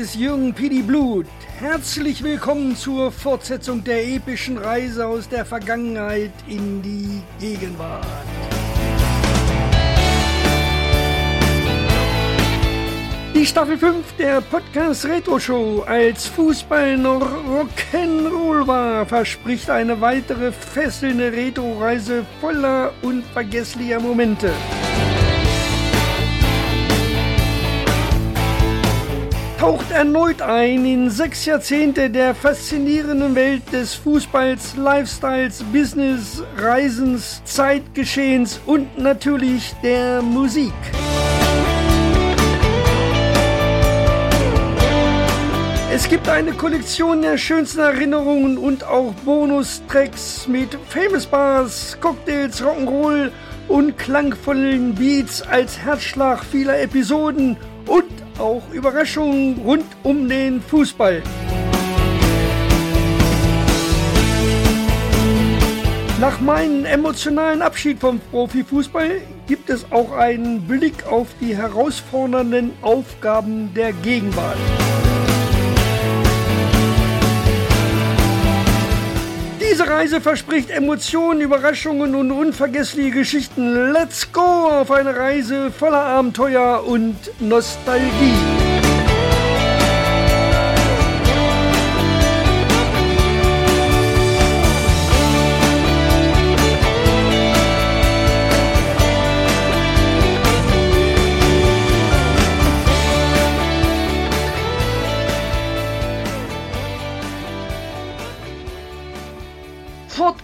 Ist Jürgen Pidi Blut. Herzlich willkommen zur Fortsetzung der epischen Reise aus der Vergangenheit in die Gegenwart. Die Staffel 5 der Podcast Retro Show als Fußball noch Rock'n'Roll war, verspricht eine weitere fesselnde Retro-Reise voller unvergesslicher Momente. Taucht erneut ein in sechs Jahrzehnte der faszinierenden Welt des Fußballs, Lifestyles, Business, Reisens, Zeitgeschehens und natürlich der Musik. Es gibt eine Kollektion der schönsten Erinnerungen und auch Bonustracks mit Famous Bars, Cocktails, Rock'n'Roll und klangvollen Beats als Herzschlag vieler Episoden und auch Überraschungen rund um den Fußball. Nach meinem emotionalen Abschied vom Profifußball gibt es auch einen Blick auf die herausfordernden Aufgaben der Gegenwart. Diese Reise verspricht Emotionen, Überraschungen und unvergessliche Geschichten. Let's go auf eine Reise voller Abenteuer und Nostalgie.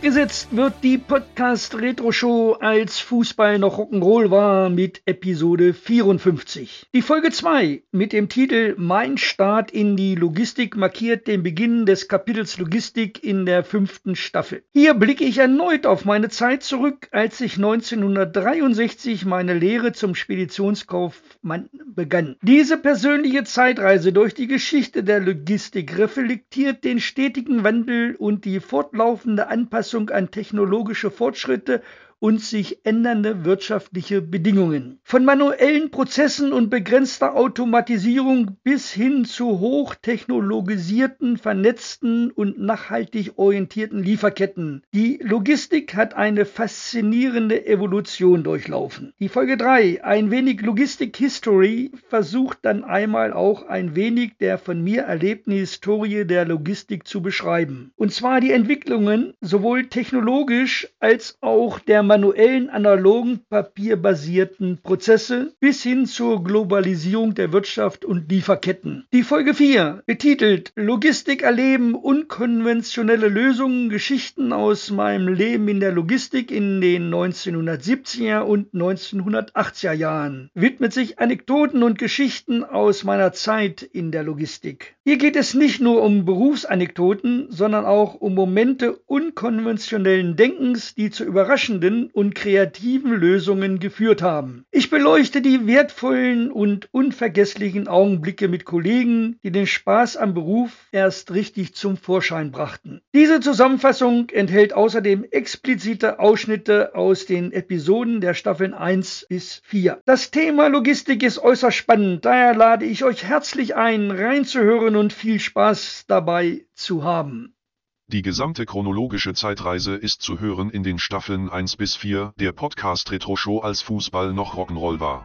Fortgesetzt wird die Podcast Retro Show als Fußball noch Rock'n'Roll war mit Episode 54. Die Folge 2 mit dem Titel Mein Start in die Logistik markiert den Beginn des Kapitels Logistik in der fünften Staffel. Hier blicke ich erneut auf meine Zeit zurück, als ich 1963 meine Lehre zum Speditionskaufmann begann. Diese persönliche Zeitreise durch die Geschichte der Logistik reflektiert den stetigen Wandel und die fortlaufende Anpassung Anpassung an technologische Fortschritte und sich ändernde wirtschaftliche Bedingungen. Von manuellen Prozessen und begrenzter Automatisierung bis hin zu hochtechnologisierten, vernetzten und nachhaltig orientierten Lieferketten. Die Logistik hat eine faszinierende Evolution durchlaufen. Die Folge 3, ein wenig Logistik History, versucht dann einmal auch ein wenig der von mir erlebten Historie der Logistik zu beschreiben. Und zwar die Entwicklungen sowohl technologisch als auch der manuellen, analogen, papierbasierten Prozesse bis hin zur Globalisierung der Wirtschaft und Lieferketten. Die Folge 4, betitelt Logistik erleben, unkonventionelle Lösungen, Geschichten aus meinem Leben in der Logistik in den 1970er und 1980er Jahren, widmet sich Anekdoten und Geschichten aus meiner Zeit in der Logistik. Hier geht es nicht nur um Berufsanekdoten, sondern auch um Momente unkonventionellen Denkens, die zu überraschenden und kreativen Lösungen geführt haben. Ich beleuchte die wertvollen und unvergesslichen Augenblicke mit Kollegen, die den Spaß am Beruf erst richtig zum Vorschein brachten. Diese Zusammenfassung enthält außerdem explizite Ausschnitte aus den Episoden der Staffeln 1 bis 4. Das Thema Logistik ist äußerst spannend, daher lade ich euch herzlich ein, reinzuhören und viel Spaß dabei zu haben. Die gesamte chronologische Zeitreise ist zu hören in den Staffeln 1 bis 4 der Podcast Retro Show als Fußball noch Rock'n'Roll war.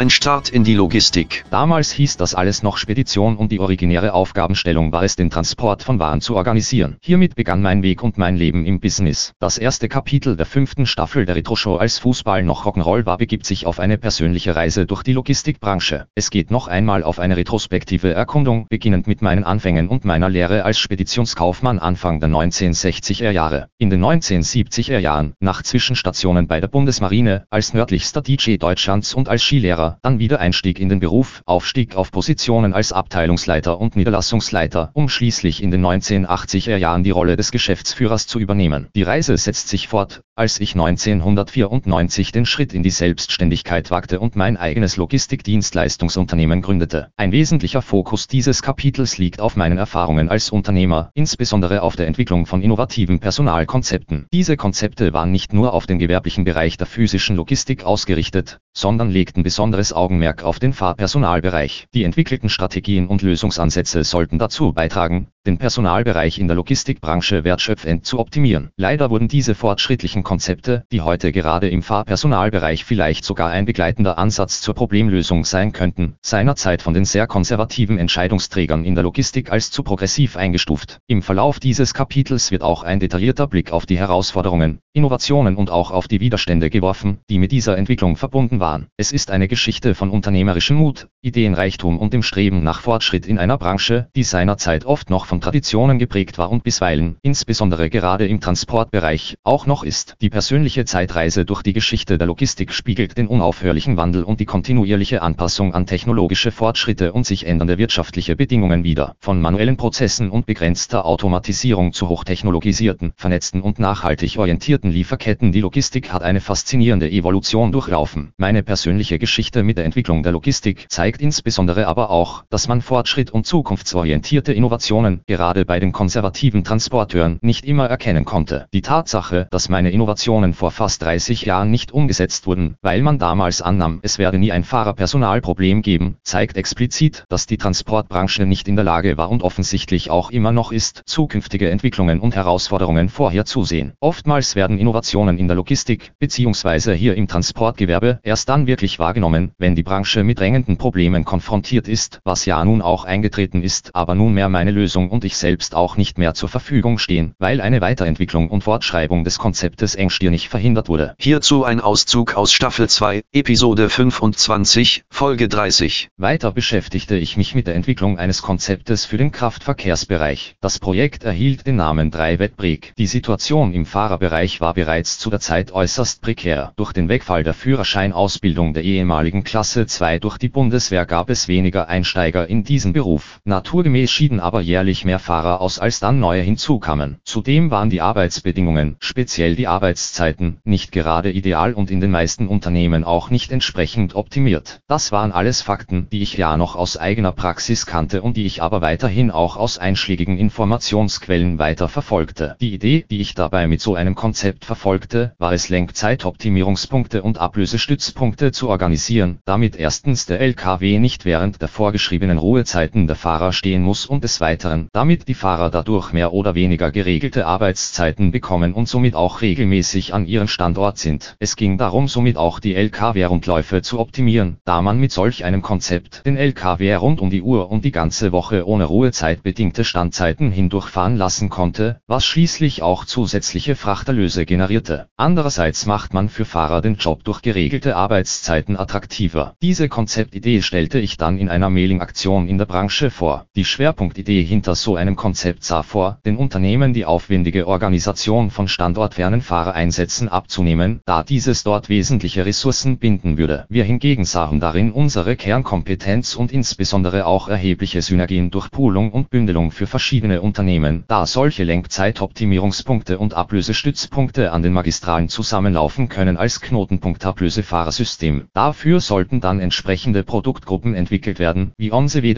Mein Start in die Logistik. Damals hieß das alles noch Spedition und die originäre Aufgabenstellung war es, den Transport von Waren zu organisieren. Hiermit begann mein Weg und mein Leben im Business. Das erste Kapitel der fünften Staffel der Retro-Show als Fußball noch Rock'n'Roll war begibt sich auf eine persönliche Reise durch die Logistikbranche. Es geht noch einmal auf eine retrospektive Erkundung, beginnend mit meinen Anfängen und meiner Lehre als Speditionskaufmann Anfang der 1960er Jahre. In den 1970er Jahren, nach Zwischenstationen bei der Bundesmarine, als nördlichster DJ Deutschlands und als Skilehrer Lehrer, dann wieder Einstieg in den Beruf, Aufstieg auf Positionen als Abteilungsleiter und Niederlassungsleiter, um schließlich in den 1980er Jahren die Rolle des Geschäftsführers zu übernehmen. Die Reise setzt sich fort, als ich 1994 den Schritt in die Selbstständigkeit wagte und mein eigenes Logistikdienstleistungsunternehmen gründete. Ein wesentlicher Fokus dieses Kapitels liegt auf meinen Erfahrungen als Unternehmer, insbesondere auf der Entwicklung von innovativen Personalkonzepten. Diese Konzepte waren nicht nur auf den gewerblichen Bereich der physischen Logistik ausgerichtet, sondern legten besonderes Augenmerk auf den Fahrpersonalbereich. Die entwickelten Strategien und Lösungsansätze sollten dazu beitragen, den Personalbereich in der Logistikbranche wertschöpfend zu optimieren. Leider wurden diese fortschrittlichen Konzepte, die heute gerade im Fahrpersonalbereich vielleicht sogar ein begleitender Ansatz zur Problemlösung sein könnten, seinerzeit von den sehr konservativen Entscheidungsträgern in der Logistik als zu progressiv eingestuft. Im Verlauf dieses Kapitels wird auch ein detaillierter Blick auf die Herausforderungen, Innovationen und auch auf die Widerstände geworfen, die mit dieser Entwicklung verbunden waren. Es ist eine Geschichte von unternehmerischem Mut, Ideenreichtum und dem Streben nach Fortschritt in einer Branche, die seinerzeit oft noch von Traditionen geprägt war und bisweilen, insbesondere gerade im Transportbereich, auch noch ist. Die persönliche Zeitreise durch die Geschichte der Logistik spiegelt den unaufhörlichen Wandel und die kontinuierliche Anpassung an technologische Fortschritte und sich ändernde wirtschaftliche Bedingungen wider. Von manuellen Prozessen und begrenzter Automatisierung zu hochtechnologisierten, vernetzten und nachhaltig orientierten Lieferketten. Die Logistik hat eine faszinierende Evolution durchlaufen. Meine persönliche Geschichte mit der Entwicklung der Logistik zeigt insbesondere aber auch, dass man Fortschritt und zukunftsorientierte Innovationen gerade bei den konservativen Transporteuren, nicht immer erkennen konnte. Die Tatsache, dass meine Innovationen vor fast 30 Jahren nicht umgesetzt wurden, weil man damals annahm, es werde nie ein Fahrerpersonalproblem geben, zeigt explizit, dass die Transportbranche nicht in der Lage war und offensichtlich auch immer noch ist, zukünftige Entwicklungen und Herausforderungen vorherzusehen. Oftmals werden Innovationen in der Logistik, bzw. hier im Transportgewerbe, erst dann wirklich wahrgenommen, wenn die Branche mit drängenden Problemen konfrontiert ist, was ja nun auch eingetreten ist, aber nunmehr meine Lösung und ich selbst auch nicht mehr zur Verfügung stehen, weil eine Weiterentwicklung und Fortschreibung des Konzeptes engstirnig verhindert wurde. Hierzu ein Auszug aus Staffel 2, Episode 25, Folge 30. Weiter beschäftigte ich mich mit der Entwicklung eines Konzeptes für den Kraftverkehrsbereich. Das Projekt erhielt den Namen 3 Wettbreak. Die Situation im Fahrerbereich war bereits zu der Zeit äußerst prekär. Durch den Wegfall der Führerscheinausbildung der ehemaligen Klasse 2 durch die Bundeswehr gab es weniger Einsteiger in diesen Beruf. Naturgemäß schieden aber jährlich deutlich mehr Fahrer aus als dann neue hinzukamen. Zudem waren die Arbeitsbedingungen, speziell die Arbeitszeiten, nicht gerade ideal und in den meisten Unternehmen auch nicht entsprechend optimiert. Das waren alles Fakten, die ich ja noch aus eigener Praxis kannte und die ich aber weiterhin auch aus einschlägigen Informationsquellen weiter verfolgte. Die Idee, die ich dabei mit so einem Konzept verfolgte, war es Lenkzeitoptimierungspunkte und Ablösestützpunkte zu organisieren, damit erstens der LKW nicht während der vorgeschriebenen Ruhezeiten der Fahrer stehen muss und des Weiteren damit die Fahrer dadurch mehr oder weniger geregelte Arbeitszeiten bekommen und somit auch regelmäßig an ihrem Standort sind. Es ging darum somit auch die LKW-Rundläufe zu optimieren, da man mit solch einem Konzept den LKW rund um die Uhr und die ganze Woche ohne Ruhezeit bedingte Standzeiten hindurchfahren lassen konnte, was schließlich auch zusätzliche Frachterlöse generierte. Andererseits macht man für Fahrer den Job durch geregelte Arbeitszeiten attraktiver. Diese Konzeptidee stellte ich dann in einer Mailing-Aktion in der Branche vor. Die Schwerpunktidee hinter so einem Konzept sah vor, den Unternehmen die aufwendige Organisation von standortfernen Fahrereinsätzen abzunehmen, da dieses dort wesentliche Ressourcen binden würde. Wir hingegen sahen darin unsere Kernkompetenz und insbesondere auch erhebliche Synergien durch Poolung und Bündelung für verschiedene Unternehmen, da solche Lenkzeitoptimierungspunkte und Ablösestützpunkte an den Magistralen zusammenlaufen können als Knotenpunktablösefahrersystem. Dafür sollten dann entsprechende Produktgruppen entwickelt werden, wie On-the-Way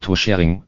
Toursharing,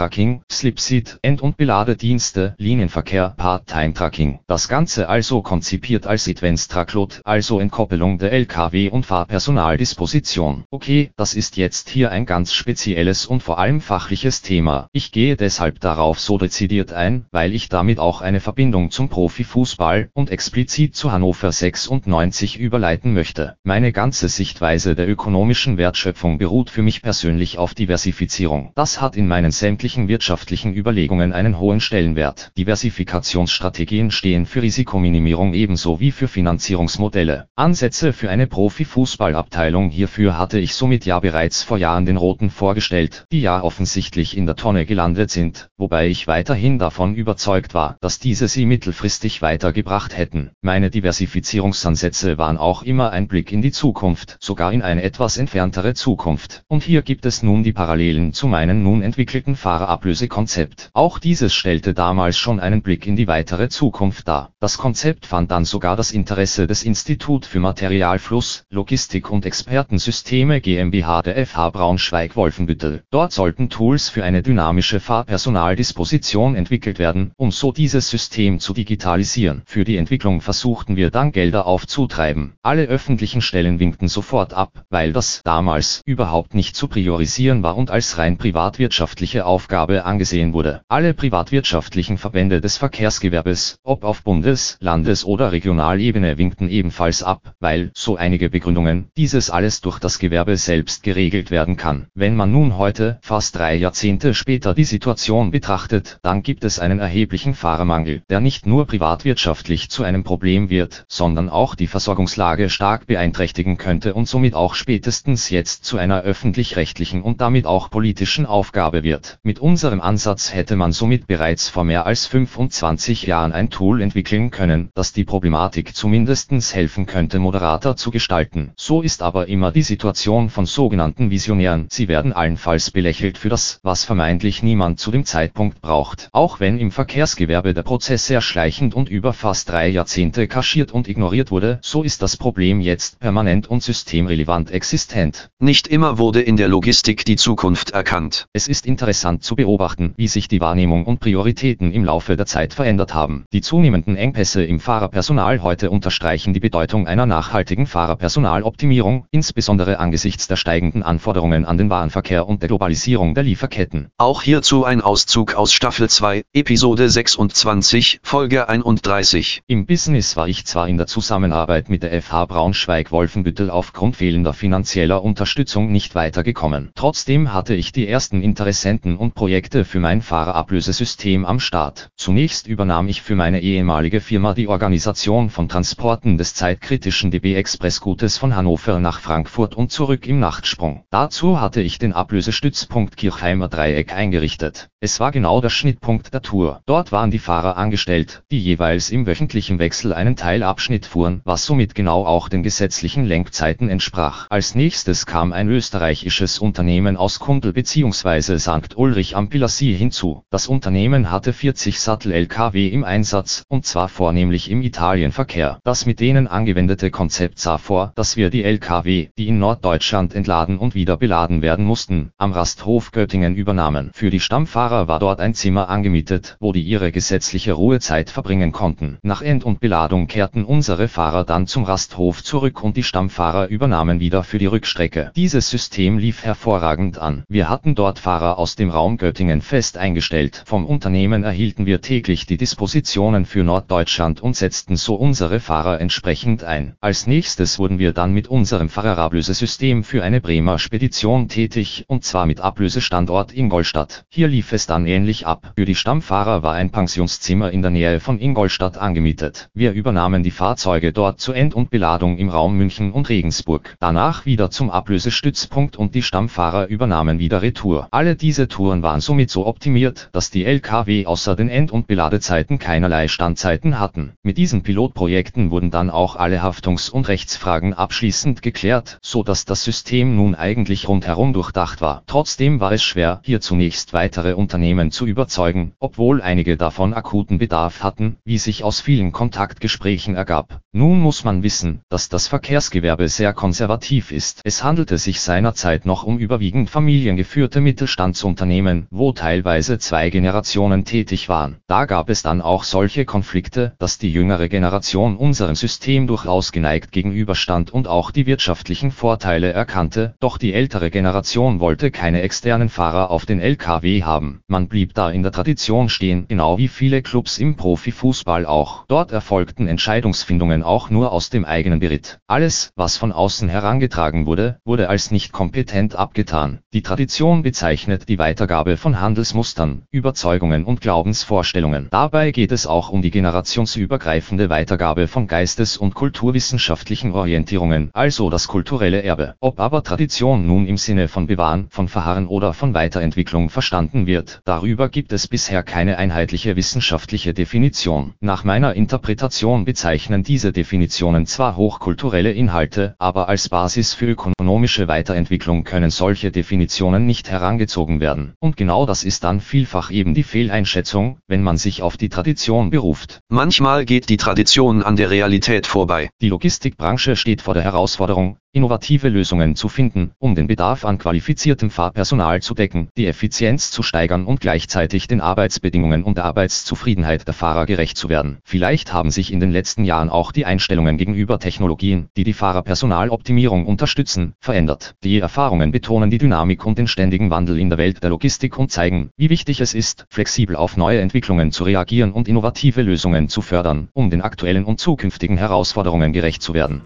Begegnungsstaffettentracking, Slipseat, End- und Beladedienste, Linienverkehr, Part-Time-Tracking. Das Ganze also konzipiert als Advanced Truckload, also Entkoppelung der LKW und Fahrpersonaldisposition. Okay, das ist jetzt hier ein ganz spezielles und vor allem fachliches Thema. Ich gehe deshalb darauf so dezidiert ein, weil ich damit auch eine Verbindung zum Profifußball und explizit zu Hannover 96 überleiten möchte. Meine ganze Sichtweise der ökonomischen Wertschöpfung beruht für mich persönlich auf Diversifizierung. Das hat in meinen sämtlichen wirtschaftlichen Überlegungen einen hohen Stellenwert. Diversifikationsstrategien stehen für Risikominimierung ebenso wie für Finanzierungsmodelle. Ansätze für eine Profifußballabteilung hierfür hatte ich somit ja bereits vor Jahren den Roten vorgestellt, die ja offensichtlich in der Tonne gelandet sind, wobei ich weiterhin davon überzeugt war, dass diese sie mittelfristig weitergebracht hätten. Meine Diversifizierungsansätze waren auch immer ein Blick in die Zukunft, sogar in eine etwas entferntere Zukunft. Und hier gibt es nun die Parallelen zu meinem nun entwickelten Fahrerablösekonzept. Auch dieses stellte damals schon einen Blick in die weitere Zukunft dar. Das Konzept fand dann sogar das Interesse des Institut für Materialfluss, Logistik und Expertensysteme GmbH der FH Braunschweig-Wolfenbüttel. Dort sollten Tools für eine dynamische Fahrpersonaldisposition entwickelt werden, um so dieses System zu digitalisieren. Für die Entwicklung versuchten wir dann Gelder aufzutreiben. Alle öffentlichen Stellen winkten sofort ab, weil das damals überhaupt nicht zu priorisieren war und als rein privatwirtschaftliche Aufgabe angesehen wurde. Alle privatwirtschaftlichen Verbände des Verkehrsgewerbes, ob auf Bundes-, Landes- oder Regionalebene winkten ebenfalls ab, weil, so einige Begründungen, dieses alles durch das Gewerbe selbst geregelt werden kann. Wenn man nun heute, fast drei Jahrzehnte später die Situation betrachtet, dann gibt es einen erheblichen Fahrermangel, der nicht nur privatwirtschaftlich zu einem Problem wird, sondern auch die Versorgungslage stark beeinträchtigen könnte und somit auch spätestens jetzt zu einer öffentlich-rechtlichen und damit auch politischen Aufgabe wird. Mit unserem Ansatz hätte man somit bereits vor mehr als 25 Jahren ein Tool entwickeln können, das die Problematik zumindestens helfen könnte moderater zu gestalten. So ist aber immer die Situation von sogenannten Visionären. Sie werden allenfalls belächelt für das, was vermeintlich niemand zu dem Zeitpunkt braucht. Auch wenn im Verkehrsgewerbe der Prozess sehr schleichend und über fast drei Jahrzehnte kaschiert und ignoriert wurde, so ist das Problem jetzt permanent und systemrelevant existent. Nicht immer wurde in der Logistik die Zukunft erkannt. Es ist interessant zu beobachten, wie sich die Wahrnehmung und Prioritäten im Laufe der Zeit verändert haben. Die zunehmenden Engpässe im Fahrerpersonal heute unterstreichen die Bedeutung einer nachhaltigen Fahrerpersonaloptimierung, insbesondere angesichts der steigenden Anforderungen an den Warenverkehr und der Globalisierung der Lieferketten. Auch hierzu ein Auszug aus Staffel 2, Episode 26, Folge 31. Im Business war ich zwar in der Zusammenarbeit mit der FH Braunschweig-Wolfenbüttel aufgrund fehlender finanzieller Unterstützung nicht weitergekommen. Trotzdem hatte ich die ersten Interessenten und Projekte für mein Fahrerablösesystem am Start. Zunächst übernahm ich für meine ehemalige Firma die Organisation von Transporten des zeitkritischen DB Express Gutes von Hannover nach Frankfurt und zurück im Nachtsprung. Dazu hatte ich den Ablösestützpunkt Kirchheimer Dreieck eingerichtet. Es war genau der Schnittpunkt der Tour. Dort waren die Fahrer angestellt, die jeweils im wöchentlichen Wechsel einen Teilabschnitt fuhren, was somit genau auch den gesetzlichen Lenkzeiten entsprach. Als nächstes kam ein österreichisches Unternehmen aus Kundl bzw. St. Ulrich am Pilassi hinzu. Das Unternehmen hatte 40 Sattel-LKW im Einsatz, und zwar vornehmlich im Italienverkehr. Das mit denen angewendete Konzept sah vor, dass wir die LKW, die in Norddeutschland entladen und wieder beladen werden mussten, am Rasthof Göttingen übernahmen. Für die Stammfahrer war dort ein Zimmer angemietet, wo die ihre gesetzliche Ruhezeit verbringen konnten. Nach End- und Beladung kehrten unsere Fahrer dann zum Rasthof zurück und die Stammfahrer übernahmen wieder für die Rückstrecke. Dieses System lief hervorragend an. Wir hatten dort Fahrer aus dem Raum Göttingen fest eingestellt. Vom Unternehmen erhielten wir täglich die Dispositionen für Norddeutschland und setzten so unsere Fahrer entsprechend ein. Als nächstes wurden wir dann mit unserem Fahrerablösesystem für eine Bremer Spedition tätig, und zwar mit Ablösestandort Ingolstadt. Hier lief es dann ähnlich ab. Für die Stammfahrer war ein Pensionszimmer in der Nähe von Ingolstadt angemietet. Wir übernahmen die Fahrzeuge dort zur End- und Beladung im Raum München und Regensburg. Danach wieder zum Ablösestützpunkt und die Stammfahrer übernahmen wieder Retour. Alle diese Touren waren somit so optimiert, dass die LKW außer den End- und Beladezeiten keinerlei Standzeiten hatten. Mit diesen Pilotprojekten wurden dann auch alle Haftungs- und Rechtsfragen abschließend geklärt, so dass das System nun eigentlich rundherum durchdacht war. Trotzdem war es schwer, hier zunächst weitere Unternehmen zu überzeugen, obwohl einige davon akuten Bedarf hatten, wie sich aus vielen Kontaktgesprächen ergab. Nun muss man wissen, dass das Verkehrsgewerbe sehr konservativ ist. Es handelte sich seinerzeit noch um überwiegend familiengeführte Mittelstandsunternehmen, wo teilweise zwei Generationen tätig waren. Da gab es dann auch solche Konflikte, dass die jüngere Generation unserem System durchaus geneigt gegenüberstand und auch die wirtschaftlichen Vorteile erkannte, doch die ältere Generation wollte keine externen Fahrer auf den LKW haben. Man blieb da in der Tradition stehen, genau wie viele Clubs im Profifußball auch. Dort erfolgten Entscheidungsfindungen auch nur aus dem eigenen Beritt. Alles, was von außen herangetragen wurde, wurde als nicht kompetent abgetan. Die Tradition bezeichnet die Weitergabe von Handelsmustern, Überzeugungen und Glaubensvorstellungen. Dabei geht es auch um die generationsübergreifende Weitergabe von geistes- und kulturwissenschaftlichen Orientierungen, also das kulturelle Erbe. Ob aber Tradition nun im Sinne von Bewahren, von Verharren oder von Weiterentwicklung verstanden wird, darüber gibt es bisher keine einheitliche wissenschaftliche Definition. Nach meiner Interpretation bezeichnen diese Definitionen zwar hochkulturelle Inhalte, aber als Basis für ökonomische Weiterentwicklung können solche Definitionen nicht herangezogen werden. Und genau das ist dann vielfach eben die Fehleinschätzung, wenn man sich auf die Tradition beruft. Manchmal geht die Tradition an der Realität vorbei. Die Logistikbranche steht vor der Herausforderung, innovative Lösungen zu finden, um den Bedarf an qualifiziertem Fahrpersonal zu decken, die Effizienz zu steigern und gleichzeitig den Arbeitsbedingungen und der Arbeitszufriedenheit der Fahrer gerecht zu werden. Vielleicht haben sich in den letzten Jahren auch die Einstellungen gegenüber Technologien, die die Fahrerpersonaloptimierung unterstützen, verändert. Die Erfahrungen betonen die Dynamik und den ständigen Wandel in der Welt der Logistik und zeigen, wie wichtig es ist, flexibel auf neue Entwicklungen zu reagieren und innovative Lösungen zu fördern, um den aktuellen und zukünftigen Herausforderungen gerecht zu werden.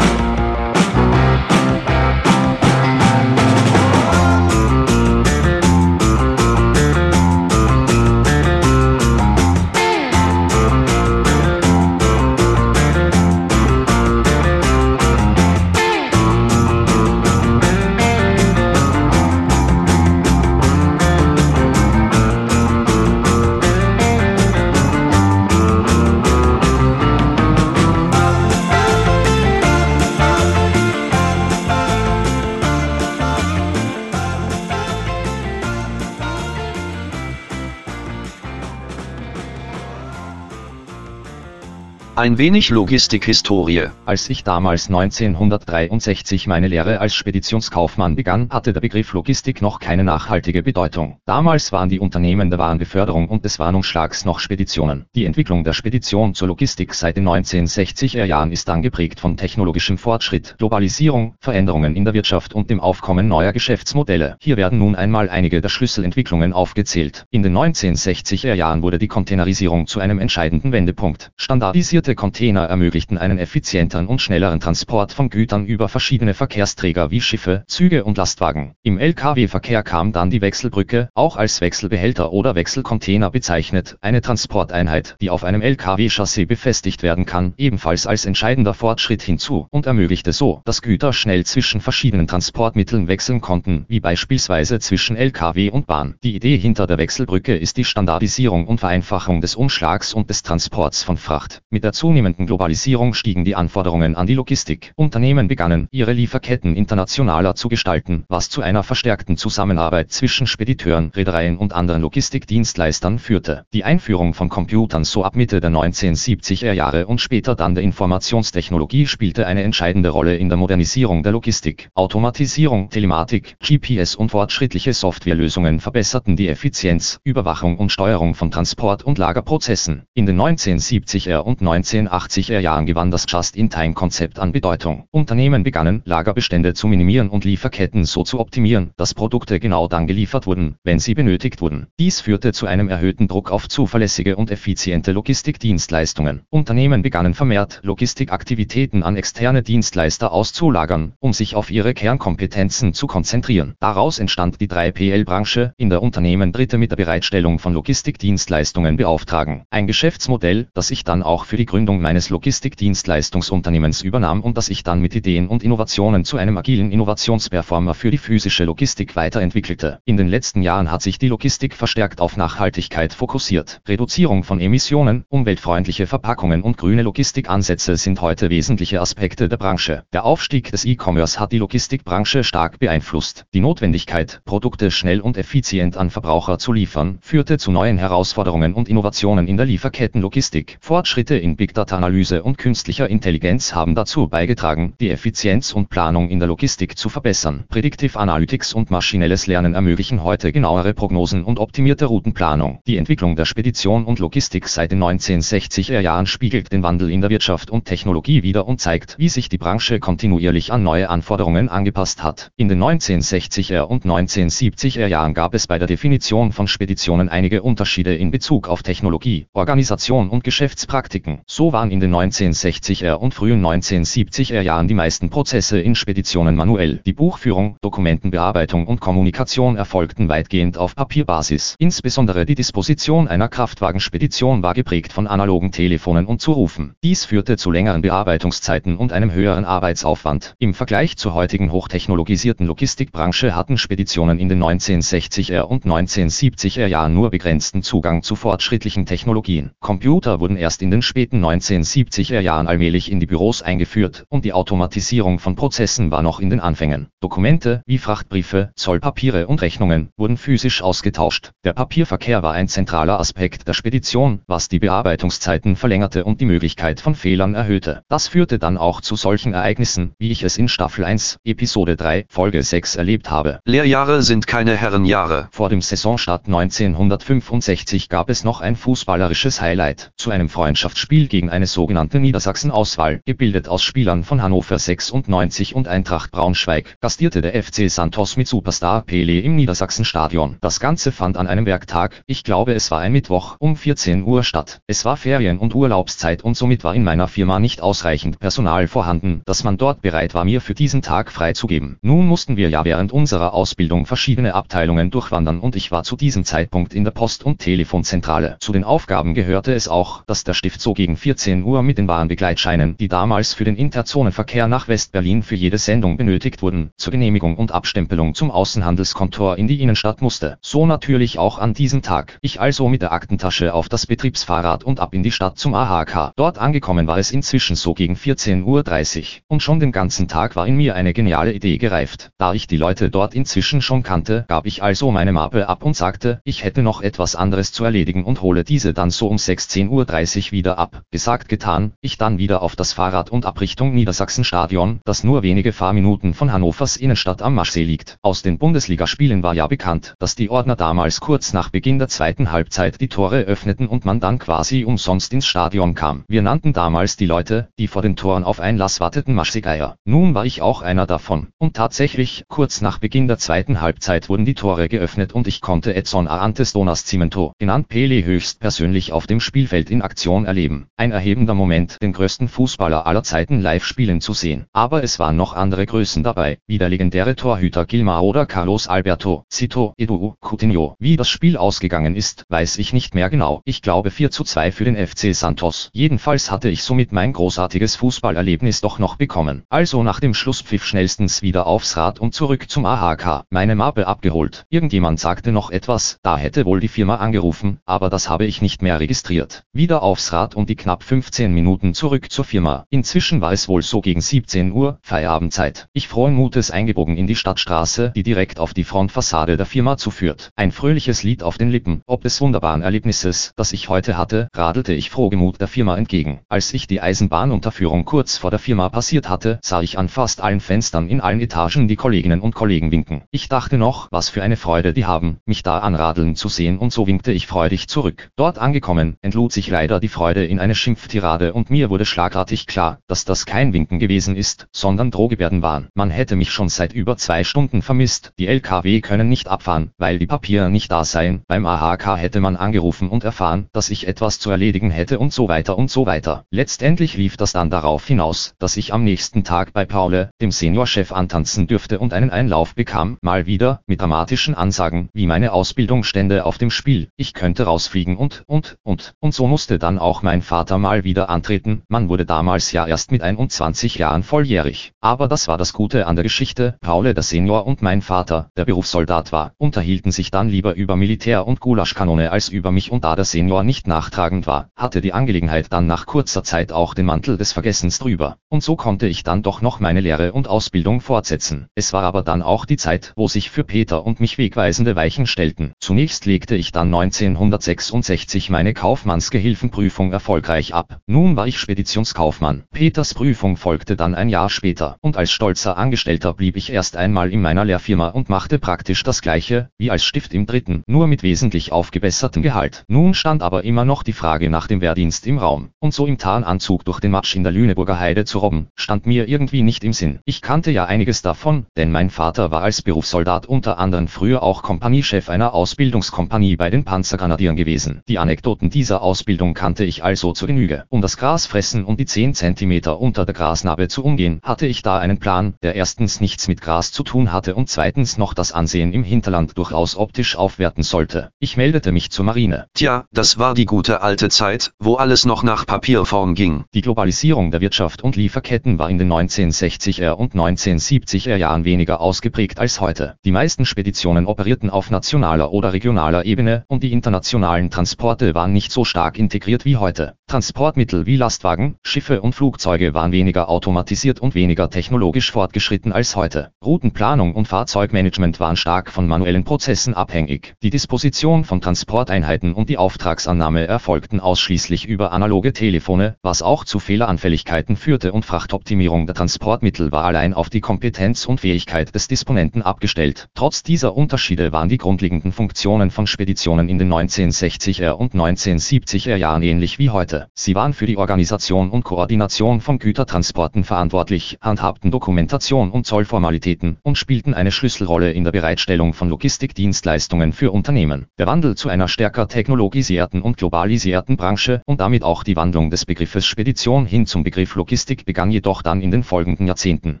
Ein wenig Logistikhistorie. Als ich damals 1963 meine Lehre als Speditionskaufmann begann, hatte der Begriff Logistik noch keine nachhaltige Bedeutung. Damals waren die Unternehmen der Warenbeförderung und des Warnumschlags noch Speditionen. Die Entwicklung der Spedition zur Logistik seit den 1960er Jahren ist dann geprägt von technologischem Fortschritt, Globalisierung, Veränderungen in der Wirtschaft und dem Aufkommen neuer Geschäftsmodelle. Hier werden nun einmal einige der Schlüsselentwicklungen aufgezählt. In den 1960er Jahren wurde die Containerisierung zu einem entscheidenden Wendepunkt. Standardisierte Große Container ermöglichten einen effizienteren und schnelleren Transport von Gütern über verschiedene Verkehrsträger wie Schiffe, Züge und Lastwagen. Im Lkw-Verkehr kam dann die Wechselbrücke, auch als Wechselbehälter oder Wechselcontainer bezeichnet, eine Transporteinheit, die auf einem Lkw-Chassis befestigt werden kann, ebenfalls als entscheidender Fortschritt hinzu und ermöglichte so, dass Güter schnell zwischen verschiedenen Transportmitteln wechseln konnten, wie beispielsweise zwischen Lkw und Bahn. Die Idee hinter der Wechselbrücke ist die Standardisierung und Vereinfachung des Umschlags und des Transports von Fracht. Mit der zunehmenden Globalisierung stiegen die Anforderungen an die Logistik. Unternehmen begannen, ihre Lieferketten internationaler zu gestalten, was zu einer verstärkten Zusammenarbeit zwischen Spediteuren, Reedereien und anderen Logistikdienstleistern führte. Die Einführung von Computern so ab Mitte der 1970er Jahre und später dann der Informationstechnologie spielte eine entscheidende Rolle in der Modernisierung der Logistik. Automatisierung, Telematik, GPS und fortschrittliche Softwarelösungen verbesserten die Effizienz, Überwachung und Steuerung von Transport- und Lagerprozessen. In den 1970er und 19 1980er Jahren gewann das Just-in-Time-Konzept an Bedeutung. Unternehmen begannen, Lagerbestände zu minimieren und Lieferketten so zu optimieren, dass Produkte genau dann geliefert wurden, wenn sie benötigt wurden. Dies führte zu einem erhöhten Druck auf zuverlässige und effiziente Logistikdienstleistungen. Unternehmen begannen vermehrt, Logistikaktivitäten an externe Dienstleister auszulagern, um sich auf ihre Kernkompetenzen zu konzentrieren. Daraus entstand die 3PL-Branche, in der Unternehmen Dritte mit der Bereitstellung von Logistikdienstleistungen beauftragen. Ein Geschäftsmodell, das ich dann auch für die Gründung meines Logistikdienstleistungsunternehmens übernahm und das ich dann mit Ideen und Innovationen zu einem agilen Innovationsperformer für die physische Logistik weiterentwickelte. In den letzten Jahren hat sich die Logistik verstärkt auf Nachhaltigkeit fokussiert. Reduzierung von Emissionen, umweltfreundliche Verpackungen und grüne Logistikansätze sind heute wesentliche Aspekte der Branche. Der Aufstieg des E-Commerce hat die Logistikbranche stark beeinflusst. Die Notwendigkeit, Produkte schnell und effizient an Verbraucher zu liefern, führte zu neuen Herausforderungen und Innovationen in der Lieferkettenlogistik. Fortschritte in Big Data Analyse und künstlicher Intelligenz haben dazu beigetragen, die Effizienz und Planung in der Logistik zu verbessern. Predictive Analytics und maschinelles Lernen ermöglichen heute genauere Prognosen und optimierte Routenplanung. Die Entwicklung der Spedition und Logistik seit den 1960er Jahren spiegelt den Wandel in der Wirtschaft und Technologie wider und zeigt, wie sich die Branche kontinuierlich an neue Anforderungen angepasst hat. In den 1960er und 1970er Jahren gab es bei der Definition von Speditionen einige Unterschiede in Bezug auf Technologie, Organisation und Geschäftspraktiken. So waren in den 1960er und frühen 1970er Jahren die meisten Prozesse in Speditionen manuell. Die Buchführung, Dokumentenbearbeitung und Kommunikation erfolgten weitgehend auf Papierbasis. Insbesondere die Disposition einer Kraftwagenspedition war geprägt von analogen Telefonen und Zurufen. Dies führte zu längeren Bearbeitungszeiten und einem höheren Arbeitsaufwand. Im Vergleich zur heutigen hochtechnologisierten Logistikbranche hatten Speditionen in den 1960er und 1970er Jahren nur begrenzten Zugang zu fortschrittlichen Technologien. Computer wurden erst in den späten 1970er Jahren allmählich in die Büros eingeführt und die Automatisierung von Prozessen war noch in den Anfängen. Dokumente, wie Frachtbriefe, Zollpapiere und Rechnungen, wurden physisch ausgetauscht. Der Papierverkehr war ein zentraler Aspekt der Spedition, was die Bearbeitungszeiten verlängerte und die Möglichkeit von Fehlern erhöhte. Das führte dann auch zu solchen Ereignissen, wie ich es in Staffel 1, Episode 3, Folge 6 erlebt habe. Lehrjahre sind keine Herrenjahre. Vor dem Saisonstart 1965 gab es noch ein fußballerisches Highlight. Zu einem Freundschaftsspiel gegen eine sogenannte Niedersachsen-Auswahl, gebildet aus Spielern von Hannover 96 und Eintracht Braunschweig, gastierte der FC Santos mit Superstar Pele im Niedersachsen-Stadion. Das Ganze fand an einem Werktag, ich glaube es war ein Mittwoch, um 14 Uhr statt. Es war Ferien- und Urlaubszeit und somit war in meiner Firma nicht ausreichend Personal vorhanden, dass man dort bereit war mir für diesen Tag freizugeben. Nun mussten wir ja während unserer Ausbildung verschiedene Abteilungen durchwandern und ich war zu diesem Zeitpunkt in der Post- und Telefonzentrale. Zu den Aufgaben gehörte es auch, dass der Stift so gegen 14 Uhr mit den Warenbegleitscheinen, die damals für den Interzonenverkehr nach Westberlin für jede Sendung benötigt wurden, zur Genehmigung und Abstempelung zum Außenhandelskontor in die Innenstadt musste. So natürlich auch an diesem Tag. Ich also mit der Aktentasche auf das Betriebsfahrrad und ab in die Stadt zum AHK. Dort angekommen war es inzwischen so gegen 14.30 Uhr und schon den ganzen Tag war in mir eine geniale Idee gereift. Da ich die Leute dort inzwischen schon kannte, gab ich also meine Mappe ab und sagte, ich hätte noch etwas anderes zu erledigen und hole diese dann so um 16.30 Uhr wieder ab. Gesagt getan, ich dann wieder auf das Fahrrad und ab Richtung Niedersachsenstadion, das nur wenige Fahrminuten von Hannovers Innenstadt am Maschsee liegt. Aus den Bundesligaspielen war ja bekannt, dass die Ordner damals kurz nach Beginn der zweiten Halbzeit die Tore öffneten und man dann quasi umsonst ins Stadion kam. Wir nannten damals die Leute, die vor den Toren auf Einlass warteten Maschseegeier. Nun war ich auch einer davon. Und tatsächlich, kurz nach Beginn der zweiten Halbzeit wurden die Tore geöffnet und ich konnte Edson Arantes Donas Cimento, genannt Pele höchst persönlich auf dem Spielfeld in Aktion erleben. Ein erhebender Moment, den größten Fußballer aller Zeiten live spielen zu sehen. Aber es waren noch andere Größen dabei, wie der legendäre Torhüter Gilmar oder Carlos Alberto, Cito, Edu, Coutinho. Wie das Spiel ausgegangen ist, weiß ich nicht mehr genau. Ich glaube 4 zu 2 für den FC Santos. Jedenfalls hatte ich somit mein großartiges Fußballerlebnis doch noch bekommen. Also nach dem Schlusspfiff schnellstens wieder aufs Rad und zurück zum AHK. Meine Mappe abgeholt. Irgendjemand sagte noch etwas, da hätte wohl die Firma angerufen, aber das habe ich nicht mehr registriert. Wieder aufs Rad und die knapp 15 Minuten zurück zur Firma. Inzwischen war es wohl so gegen 17 Uhr, Feierabendzeit. Ich frohen Mutes eingebogen in die Stadtstraße, die direkt auf die Frontfassade der Firma zuführt. Ein fröhliches Lied auf den Lippen. Ob des wunderbaren Erlebnisses, das ich heute hatte, radelte ich frohgemut der Firma entgegen. Als ich die Eisenbahnunterführung kurz vor der Firma passiert hatte, sah ich an fast allen Fenstern in allen Etagen die Kolleginnen und Kollegen winken. Ich dachte noch, was für eine Freude die haben, mich da anradeln zu sehen und so winkte ich freudig zurück. Dort angekommen, entlud sich leider die Freude in eine Schimpftirade und mir wurde schlagartig klar, dass das kein Winken gewesen ist, sondern Drohgebärden waren. Man hätte mich schon seit über zwei Stunden vermisst. Die LKW können nicht abfahren, weil die Papiere nicht da seien. Beim AHK hätte man angerufen und erfahren, dass ich etwas zu erledigen hätte und so weiter und so weiter. Letztendlich lief das dann darauf hinaus, dass ich am nächsten Tag bei Paule, dem Seniorchef antanzen dürfte und einen Einlauf bekam, mal wieder, mit dramatischen Ansagen, wie meine Ausbildung stände auf dem Spiel. Ich könnte rausfliegen und, und, und, und so musste dann auch mein Vater mal wieder antreten. Man wurde damals ja erst mit 21 Jahren volljährig. Aber das war das Gute an der Geschichte. Paule der Senior und mein Vater, der Berufssoldat war, unterhielten sich dann lieber über Militär und Gulaschkanone als über mich und da der Senior nicht nachtragend war, hatte die Angelegenheit dann nach kurzer Zeit auch den Mantel des Vergessens drüber. Und so konnte ich dann doch noch meine Lehre und Ausbildung fortsetzen. Es war aber dann auch die Zeit, wo sich für Peter und mich wegweisende Weichen stellten. Zunächst legte ich dann 1966 meine Kaufmannsgehilfenprüfung erfolgreich ab. Nun war ich Speditionskaufmann. Peters Prüfung folgte dann ein Jahr später und als stolzer Angestellter blieb ich erst einmal in meiner Lehrfirma und machte praktisch das gleiche, wie als Stift im dritten, nur mit wesentlich aufgebessertem Gehalt. Nun stand aber immer noch die Frage nach dem Wehrdienst im Raum, und so im Tarnanzug durch den Matsch in der Lüneburger Heide zu robben, stand mir irgendwie nicht im Sinn. Ich kannte ja einiges davon, denn mein Vater war als Berufssoldat unter anderem früher auch Kompaniechef einer Ausbildungskompanie bei den Panzergrenadieren gewesen. Die Anekdoten dieser Ausbildung kannte ich also zur Genüge. Um das Gras fressen und die 10 cm unter der Grasnarbe zu umgehen, hatte ich da einen Plan, der erstens nichts mit Gras zu tun hatte und zweitens noch das Ansehen im Hinterland durchaus optisch aufwerten sollte. Ich meldete mich zur Marine. Tja, das war die gute alte Zeit, wo alles noch nach Papierform ging. Die Globalisierung der Wirtschaft und Lieferketten war in den 1960er und 1970er Jahren weniger ausgeprägt als heute. Die meisten Speditionen operierten auf nationaler oder regionaler Ebene und die internationalen Transporte waren nicht so stark integriert wie heute. Transportmittel wie Lastwagen, Schiffe und Flugzeuge waren weniger automatisiert und weniger technologisch fortgeschritten als heute. Routenplanung und Fahrzeugmanagement waren stark von manuellen Prozessen abhängig. Die Disposition von Transporteinheiten und die Auftragsannahme erfolgten ausschließlich über analoge Telefone, was auch zu Fehleranfälligkeiten führte und Frachtoptimierung der Transportmittel war allein auf die Kompetenz und Fähigkeit des Disponenten abgestellt. Trotz dieser Unterschiede waren die grundlegenden Funktionen von Speditionen in den 1960er und 1970er Jahren ähnlich wie heute. Sie waren für die Organisation und Koordination von Gütertransporten verantwortlich, handhabten Dokumentation und Zollformalitäten und spielten eine Schlüsselrolle in der Bereitstellung von Logistikdienstleistungen für Unternehmen. Der Wandel zu einer stärker technologisierten und globalisierten Branche und damit auch die Wandlung des Begriffes Spedition hin zum Begriff Logistik begann jedoch dann in den folgenden Jahrzehnten.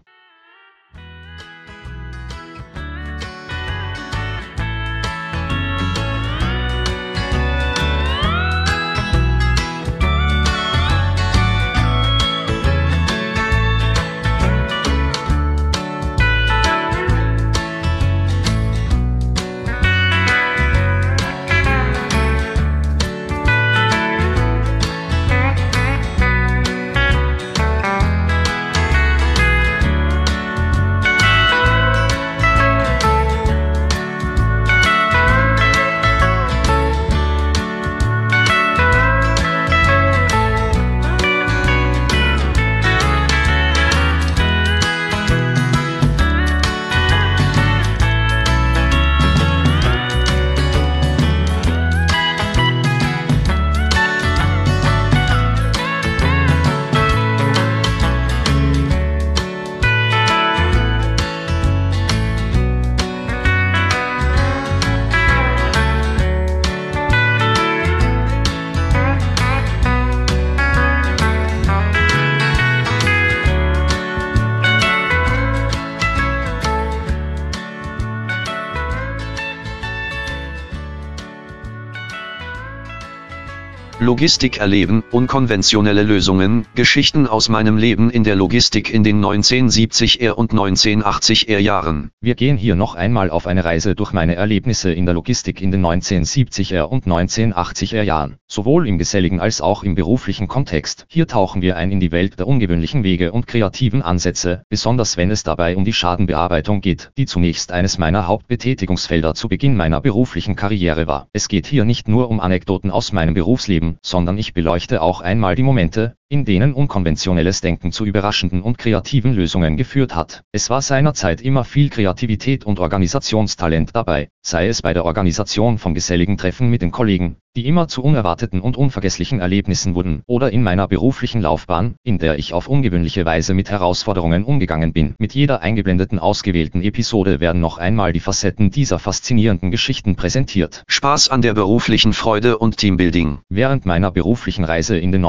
Logistik erleben, unkonventionelle Lösungen, Geschichten aus meinem Leben in der Logistik in den 1970er und 1980er Jahren. Wir gehen hier noch einmal auf eine Reise durch meine Erlebnisse in der Logistik in den 1970er und 1980er Jahren, sowohl im geselligen als auch im beruflichen Kontext. Hier tauchen wir ein in die Welt der ungewöhnlichen Wege und kreativen Ansätze, besonders wenn es dabei um die Schadenbearbeitung geht, die zunächst eines meiner Hauptbetätigungsfelder zu Beginn meiner beruflichen Karriere war. Es geht hier nicht nur um Anekdoten aus meinem Berufsleben, sondern ich beleuchte auch einmal die Momente, in denen unkonventionelles Denken zu überraschenden und kreativen Lösungen geführt hat. Es war seinerzeit immer viel Kreativität und Organisationstalent dabei, sei es bei der Organisation von geselligen Treffen mit den Kollegen, die immer zu unerwarteten und unvergesslichen Erlebnissen wurden, oder in meiner beruflichen Laufbahn, in der ich auf ungewöhnliche Weise mit Herausforderungen umgegangen bin. Mit jeder eingeblendeten ausgewählten Episode werden noch einmal die Facetten dieser faszinierenden Geschichten präsentiert. Spaß an der beruflichen Freude und Teambuilding. Während meiner beruflichen Reise in den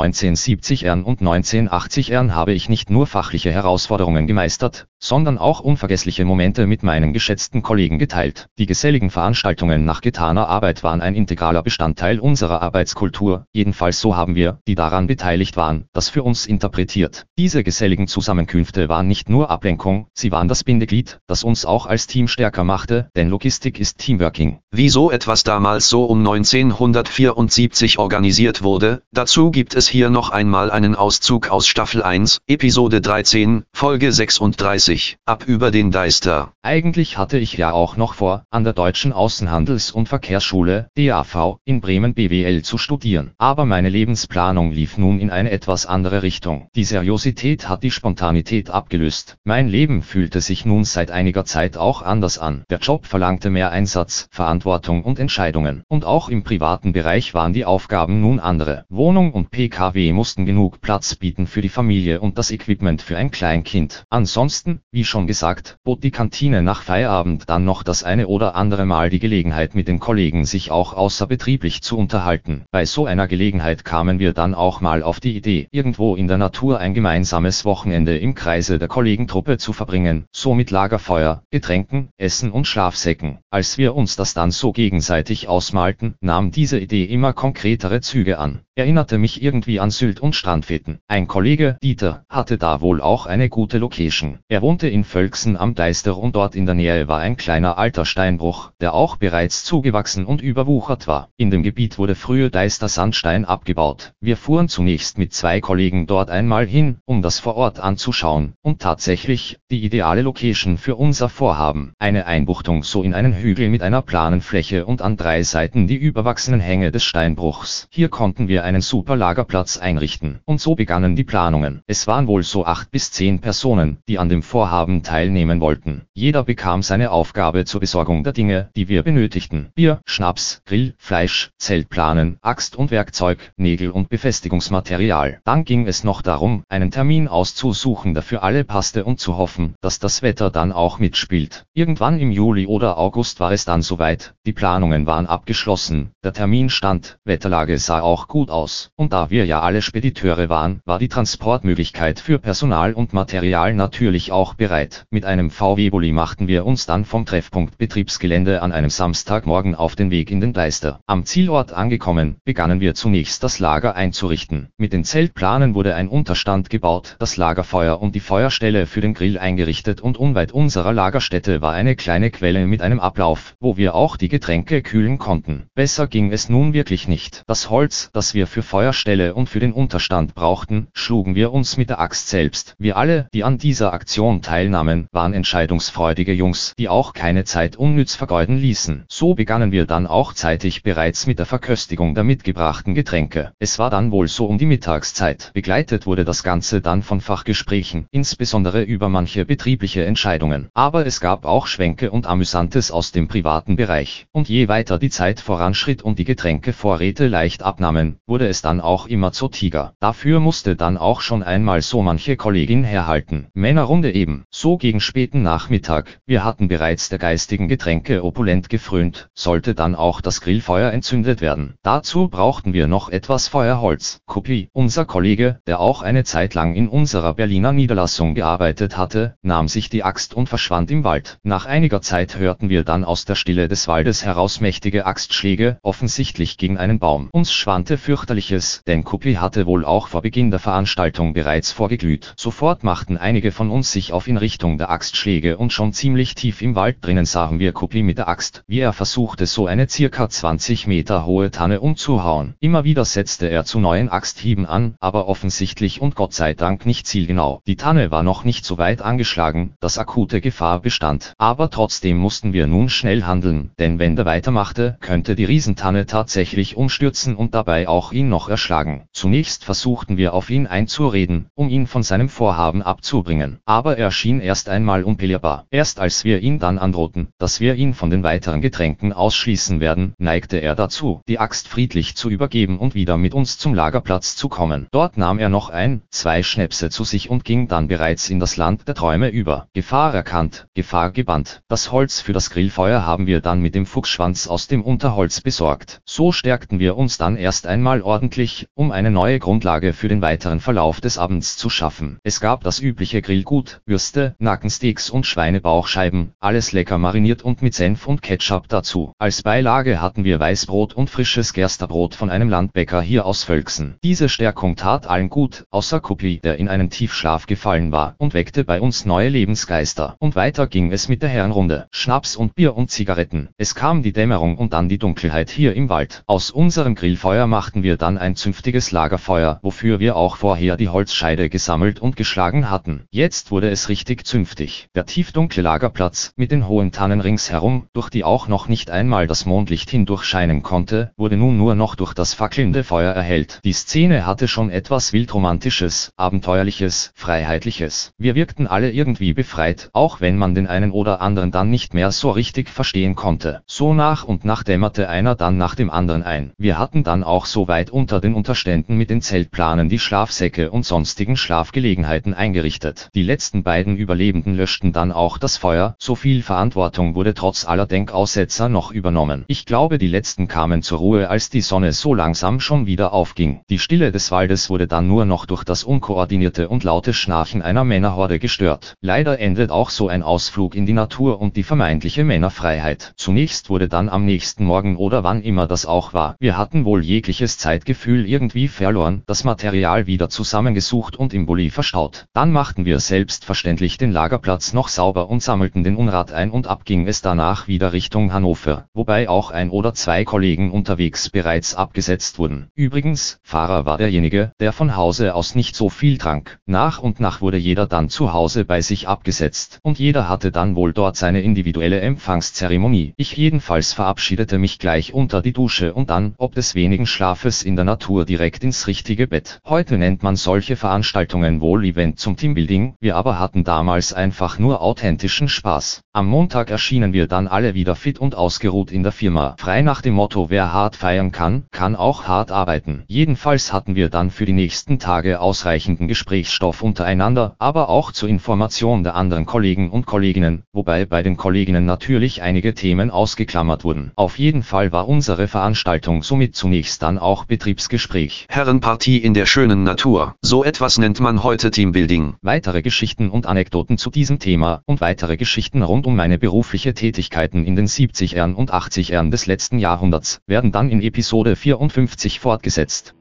1970ern und 1980ern habe ich nicht nur fachliche Herausforderungen gemeistert, sondern auch unvergessliche Momente mit meinen geschätzten Kollegen geteilt. Die geselligen Veranstaltungen nach getaner Arbeit waren ein integraler Bestandteil unserer Arbeitskultur, jedenfalls so haben wir, die daran beteiligt waren, das für uns interpretiert. Diese geselligen Zusammenkünfte waren nicht nur Ablenkung, sie waren das Bindeglied, das uns auch als Team stärker machte, denn Logistik ist Teamworking. Wieso etwas damals so um 1974 organisiert wurde, dazu gibt es hier noch einmal einen Auszug aus Staffel 1, Episode 13, Folge 36. 1990, ab über den Deister. Eigentlich hatte ich ja auch noch vor, an der Deutschen Außenhandels- und Verkehrsschule, DAV, in Bremen BWL zu studieren. Aber meine Lebensplanung lief nun in eine etwas andere Richtung. Die Seriosität hat die Spontanität abgelöst. Mein Leben fühlte sich nun seit einiger Zeit auch anders an. Der Job verlangte mehr Einsatz, Verantwortung und Entscheidungen. Und auch im privaten Bereich waren die Aufgaben nun andere. Wohnung und PKW mussten genug Platz bieten für die Familie und das Equipment für ein Kleinkind. Ansonsten, wie schon gesagt, bot die Kantine nach Feierabend dann noch das eine oder andere Mal die Gelegenheit mit den Kollegen sich auch außerbetrieblich zu unterhalten. Bei so einer Gelegenheit kamen wir dann auch mal auf die Idee, irgendwo in der Natur ein gemeinsames Wochenende im Kreise der Kollegentruppe zu verbringen, so mit Lagerfeuer, Getränken, Essen und Schlafsäcken. Als wir uns das dann so gegenseitig ausmalten, nahm diese Idee immer konkretere Züge an. Erinnerte mich irgendwie an Sylt und Strandfeten. Ein Kollege, Dieter, hatte da wohl auch eine gute Location. Er wohnte in Völksen am Deister und dort in der Nähe war ein kleiner alter Steinbruch, der auch bereits zugewachsen und überwuchert war. In dem Gebiet wurde früher Deister Sandstein abgebaut. Wir fuhren zunächst mit zwei Kollegen dort einmal hin, um das vor Ort anzuschauen, und tatsächlich, die ideale Location für unser Vorhaben. Eine Einbuchtung so in einen Hügel mit einer planen Fläche und an drei Seiten die überwachsenen Hänge des Steinbruchs. Hier konnten wir einen super Lagerplatz einrichten. Und so begannen die Planungen. Es waren wohl so acht bis zehn Personen, die an dem Vorhaben teilnehmen wollten. Jeder bekam seine Aufgabe zur Besorgung der Dinge, die wir benötigten. Bier, Schnaps, Grill, Fleisch, Zeltplanen, Axt und Werkzeug, Nägel und Befestigungsmaterial. Dann ging es noch darum, einen Termin auszusuchen, der für alle passte und zu hoffen, dass das Wetter dann auch mitspielt. Irgendwann im Juli oder August war es dann soweit. Die Planungen waren abgeschlossen, der Termin stand, Wetterlage sah auch gut aus. Und da wir ja alle Spediteure waren, war die Transportmöglichkeit für Personal und Material natürlich auch bereit. Mit einem VW-Bulli machten wir uns dann vom Treffpunkt Betriebsgelände an einem Samstagmorgen auf den Weg in den Deister. Am Zielort angekommen, begannen wir zunächst das Lager einzurichten. Mit den Zeltplanen wurde ein Unterstand gebaut, das Lagerfeuer und die Feuerstelle für den Grill eingerichtet und unweit unserer Lagerstätte war eine kleine Quelle mit einem Ablauf, wo wir auch die Getränke kühlen konnten. Besser ging es nun wirklich nicht. Das Holz, das wir wir für Feuerstelle und für den Unterstand brauchten, schlugen wir uns mit der Axt selbst. Wir alle, die an dieser Aktion teilnahmen, waren entscheidungsfreudige Jungs, die auch keine Zeit unnütz vergeuden ließen. So begannen wir dann auch zeitig bereits mit der Verköstigung der mitgebrachten Getränke. Es war dann wohl so um die Mittagszeit. Begleitet wurde das Ganze dann von Fachgesprächen, insbesondere über manche betriebliche Entscheidungen. Aber es gab auch Schwänke und Amüsantes aus dem privaten Bereich. Und je weiter die Zeit voranschritt und die Getränkevorräte leicht abnahmen, wurde es dann auch immer zur Tiger. Dafür musste dann auch schon einmal so manche Kollegin herhalten. Männerrunde eben. So gegen späten Nachmittag. Wir hatten bereits der geistigen Getränke opulent gefrönt, sollte dann auch das Grillfeuer entzündet werden. Dazu brauchten wir noch etwas Feuerholz. Kupi, unser Kollege, der auch eine Zeit lang in unserer Berliner Niederlassung gearbeitet hatte, nahm sich die Axt und verschwand im Wald. Nach einiger Zeit hörten wir dann aus der Stille des Waldes heraus mächtige Axtschläge, offensichtlich gegen einen Baum. Uns schwante fürchterlich fürchterliches, denn Kuppli hatte wohl auch vor Beginn der Veranstaltung bereits vorgeglüht. Sofort machten einige von uns sich auf in Richtung der Axtschläge und schon ziemlich tief im Wald drinnen sahen wir Kuppli mit der Axt, wie er versuchte so eine circa 20 Meter hohe Tanne umzuhauen. Immer wieder setzte er zu neuen Axthieben an, aber offensichtlich und Gott sei Dank nicht zielgenau. Die Tanne war noch nicht so weit angeschlagen, dass akute Gefahr bestand. Aber trotzdem mussten wir nun schnell handeln, denn wenn der weitermachte, könnte die Riesentanne tatsächlich umstürzen und dabei auch ihn noch erschlagen. Zunächst versuchten wir auf ihn einzureden, um ihn von seinem Vorhaben abzubringen. Aber er schien erst einmal unbelehrbar. Erst als wir ihn dann androhten, dass wir ihn von den weiteren Getränken ausschließen werden, neigte er dazu, die Axt friedlich zu übergeben und wieder mit uns zum Lagerplatz zu kommen. Dort nahm er noch ein, zwei Schnäpse zu sich und ging dann bereits in das Land der Träume über. Gefahr erkannt, Gefahr gebannt. Das Holz für das Grillfeuer haben wir dann mit dem Fuchsschwanz aus dem Unterholz besorgt. So stärkten wir uns dann erst einmal ordentlich, um eine neue Grundlage für den weiteren Verlauf des Abends zu schaffen. Es gab das übliche Grillgut, Würste, Nackensteaks und Schweinebauchscheiben, alles lecker mariniert und mit Senf und Ketchup dazu. Als Beilage hatten wir Weißbrot und frisches Gersterbrot von einem Landbäcker hier aus Völksen. Diese Stärkung tat allen gut, außer Kupli, der in einen Tiefschlaf gefallen war, und weckte bei uns neue Lebensgeister. Und weiter ging es mit der Herrenrunde. Schnaps und Bier und Zigaretten. Es kam die Dämmerung und dann die Dunkelheit hier im Wald. Aus unserem Grillfeuer machten wir dann ein zünftiges Lagerfeuer, wofür wir auch vorher die Holzscheide gesammelt und geschlagen hatten. Jetzt wurde es richtig zünftig. Der tiefdunkle Lagerplatz, mit den hohen Tannen ringsherum, durch die auch noch nicht einmal das Mondlicht hindurch scheinen konnte, wurde nun nur noch durch das fackelnde Feuer erhellt. Die Szene hatte schon etwas wildromantisches, abenteuerliches, freiheitliches. Wir wirkten alle irgendwie befreit, auch wenn man den einen oder anderen dann nicht mehr so richtig verstehen konnte. So nach und nach dämmerte einer dann nach dem anderen ein. Wir hatten dann auch so weit unter den Unterständen mit den Zeltplanen die Schlafsäcke und sonstigen Schlafgelegenheiten eingerichtet. Die letzten beiden Überlebenden löschten dann auch das Feuer, so viel Verantwortung wurde trotz aller Denkaussetzer noch übernommen. Ich glaube die letzten kamen zur Ruhe als die Sonne so langsam schon wieder aufging. Die Stille des Waldes wurde dann nur noch durch das unkoordinierte und laute Schnarchen einer Männerhorde gestört. Leider endet auch so ein Ausflug in die Natur und die vermeintliche Männerfreiheit. Zunächst wurde dann am nächsten Morgen oder wann immer das auch war, wir hatten wohl jegliches Zeitgefühl irgendwie verloren, das Material wieder zusammengesucht und im Bulli verstaut. Dann machten wir selbstverständlich den Lagerplatz noch sauber und sammelten den Unrat ein und ab ging es danach wieder Richtung Hannover, wobei auch ein oder zwei Kollegen unterwegs bereits abgesetzt wurden. Übrigens, Fahrer war derjenige, der von Hause aus nicht so viel trank. Nach und nach wurde jeder dann zu Hause bei sich abgesetzt und jeder hatte dann wohl dort seine individuelle Empfangszeremonie. Ich jedenfalls verabschiedete mich gleich unter die Dusche und dann, ob des wenigen Schlafes in der Natur direkt ins richtige Bett. Heute nennt man solche Veranstaltungen wohl Event zum Teambuilding, wir aber hatten damals einfach nur authentischen Spaß. Am Montag erschienen wir dann alle wieder fit und ausgeruht in der Firma, frei nach dem Motto wer hart feiern kann, kann auch hart arbeiten. Jedenfalls hatten wir dann für die nächsten Tage ausreichenden Gesprächsstoff untereinander, aber auch zur Information der anderen Kollegen und Kolleginnen, wobei bei den Kolleginnen natürlich einige Themen ausgeklammert wurden. Auf jeden Fall war unsere Veranstaltung somit zunächst dann auch Betriebsgespräch. Herrenpartie in der schönen Natur. So etwas nennt man heute Teambuilding. Weitere Geschichten und Anekdoten zu diesem Thema und weitere Geschichten rund um meine berufliche Tätigkeiten in den 70ern und 80ern des letzten Jahrhunderts werden dann in Episode 54 fortgesetzt.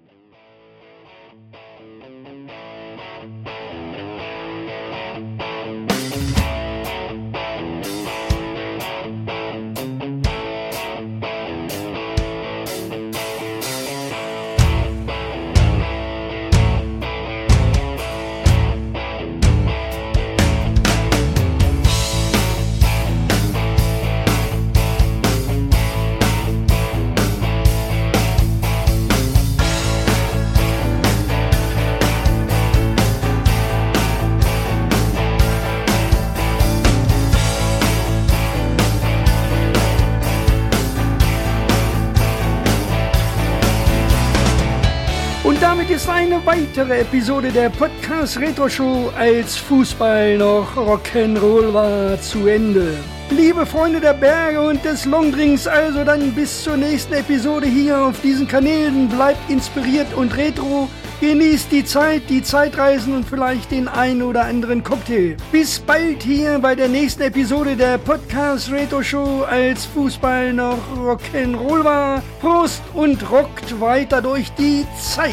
Weitere Episode der Podcast Retro Show als Fußball noch Rock'n'Roll war zu Ende. Liebe Freunde der Berge und des Longdrinks, also dann bis zur nächsten Episode hier auf diesen Kanälen. Bleibt inspiriert und retro. Genießt die Zeit, die Zeitreisen und vielleicht den ein oder anderen Cocktail. Bis bald hier bei der nächsten Episode der Podcast Retro Show als Fußball noch Rock'n'Roll war. Prost und rockt weiter durch die Zeit.